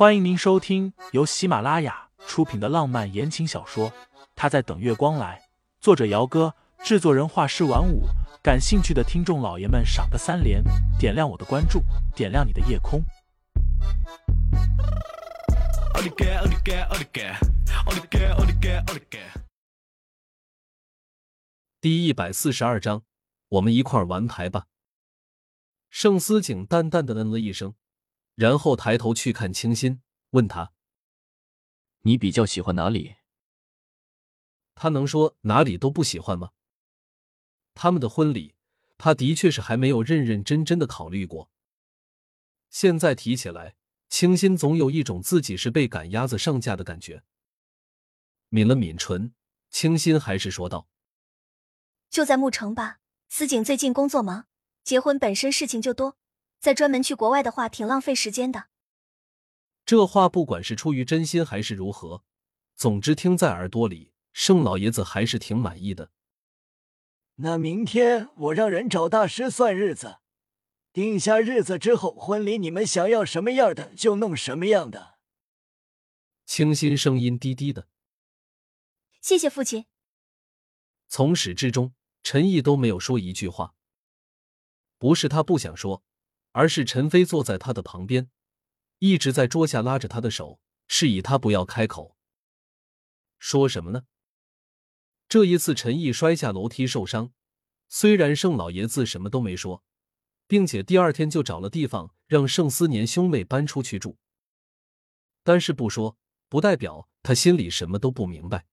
欢迎您收听由喜马拉雅出品的浪漫言情小说《他在等月光来》，作者：姚哥，制作人：画师晚舞。感兴趣的听众老爷们，赏个三连，点亮我的关注，点亮你的夜空。第一百四十二章，我们一块儿玩牌吧。盛思景淡淡的嗯了一声。然后抬头去看清新，问他：“你比较喜欢哪里？”他能说哪里都不喜欢吗？他们的婚礼，他的确是还没有认认真真的考虑过。现在提起来，清新总有一种自己是被赶鸭子上架的感觉。抿了抿唇，清新还是说道：“就在沐城吧。司景最近工作忙，结婚本身事情就多。”再专门去国外的话，挺浪费时间的。这话不管是出于真心还是如何，总之听在耳朵里，盛老爷子还是挺满意的。那明天我让人找大师算日子，定下日子之后，婚礼你们想要什么样的就弄什么样的。清新声音低低的：“谢谢父亲。”从始至终，陈毅都没有说一句话。不是他不想说。而是陈飞坐在他的旁边，一直在桌下拉着他的手，示意他不要开口。说什么呢？这一次陈毅摔下楼梯受伤，虽然盛老爷子什么都没说，并且第二天就找了地方让盛思年兄妹搬出去住，但是不说不代表他心里什么都不明白。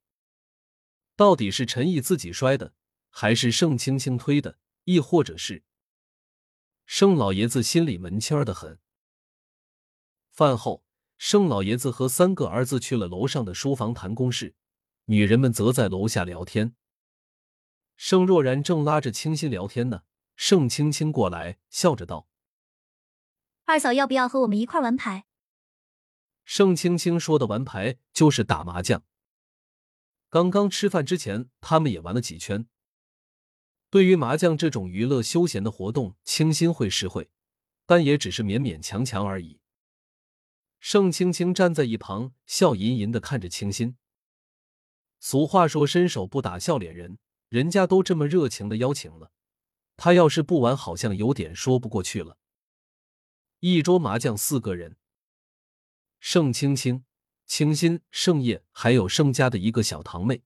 到底是陈毅自己摔的，还是盛青青推的，亦或者是？盛老爷子心里门清的很。饭后，盛老爷子和三个儿子去了楼上的书房谈公事，女人们则在楼下聊天。盛若然正拉着清新聊天呢，盛青青过来，笑着道：“二嫂要不要和我们一块玩牌？”盛青青说的玩牌就是打麻将。刚刚吃饭之前，他们也玩了几圈。对于麻将这种娱乐休闲的活动，清新会是会，但也只是勉勉强强而已。盛青青站在一旁，笑吟吟的看着清新。俗话说“伸手不打笑脸人”，人家都这么热情的邀请了，他要是不玩，好像有点说不过去了。一桌麻将，四个人：盛青青、清新、盛叶，还有盛家的一个小堂妹。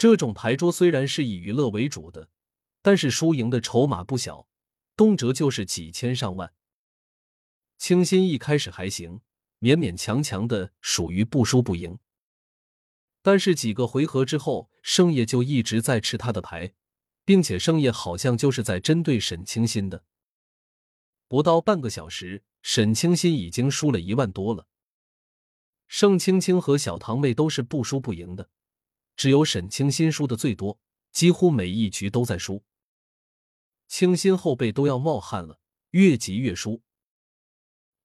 这种牌桌虽然是以娱乐为主的，但是输赢的筹码不小，动辄就是几千上万。清新一开始还行，勉勉强强的属于不输不赢。但是几个回合之后，盛业就一直在吃他的牌，并且盛业好像就是在针对沈清新的。不到半个小时，沈清新已经输了一万多了。盛青青和小堂妹都是不输不赢的。只有沈清新输的最多，几乎每一局都在输。清新后背都要冒汗了，越急越输。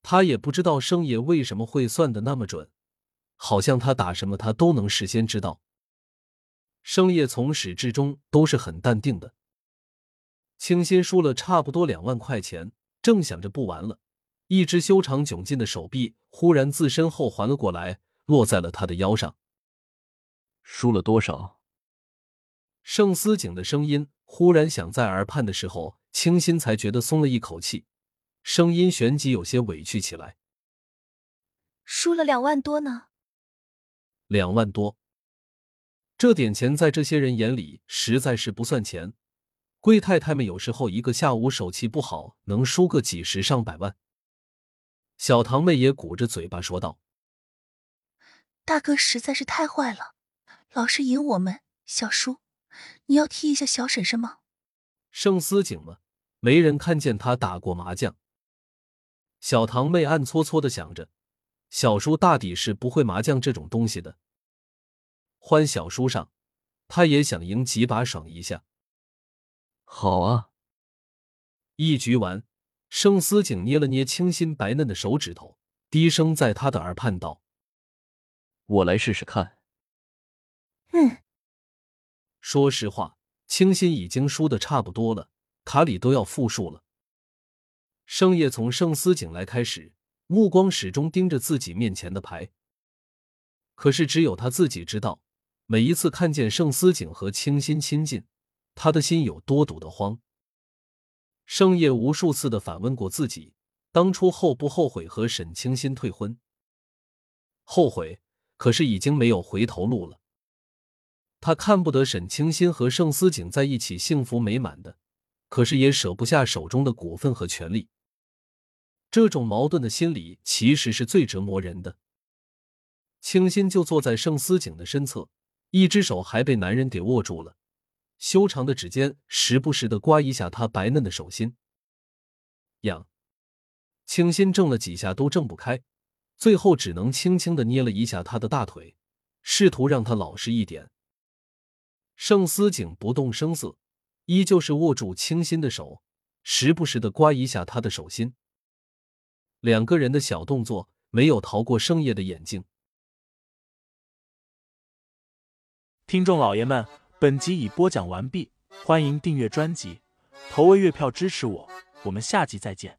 他也不知道生爷为什么会算的那么准，好像他打什么他都能事先知道。生爷从始至终都是很淡定的。清新输了差不多两万块钱，正想着不玩了，一只修长窘劲的手臂忽然自身后环了过来，落在了他的腰上。输了多少？盛思景的声音忽然响在耳畔的时候，清新才觉得松了一口气，声音旋即有些委屈起来。输了两万多呢。两万多，这点钱在这些人眼里实在是不算钱。贵太太们有时候一个下午手气不好，能输个几十上百万。小堂妹也鼓着嘴巴说道：“大哥实在是太坏了。”老是赢我们，小叔，你要踢一下小婶婶吗？盛思景吗？没人看见他打过麻将。小堂妹暗搓搓的想着，小叔大抵是不会麻将这种东西的。欢小叔上，他也想赢几把爽一下。好啊！一局完，盛思景捏了捏清新白嫩的手指头，低声在他的耳畔道：“我来试试看。”嗯，说实话，清新已经输的差不多了，卡里都要负数了。盛夜从盛思景来开始，目光始终盯着自己面前的牌。可是只有他自己知道，每一次看见盛思景和清新亲近，他的心有多堵得慌。盛夜无数次的反问过自己，当初后不后悔和沈清新退婚？后悔，可是已经没有回头路了。他看不得沈清新和盛思景在一起幸福美满的，可是也舍不下手中的股份和权利。这种矛盾的心理其实是最折磨人的。清新就坐在盛思景的身侧，一只手还被男人给握住了，修长的指尖时不时的刮一下他白嫩的手心。痒，清新挣了几下都挣不开，最后只能轻轻的捏了一下他的大腿，试图让他老实一点。盛思景不动声色，依旧是握住清新的手，时不时的刮一下他的手心。两个人的小动作没有逃过盛夜的眼睛。听众老爷们，本集已播讲完毕，欢迎订阅专辑，投喂月票支持我，我们下集再见。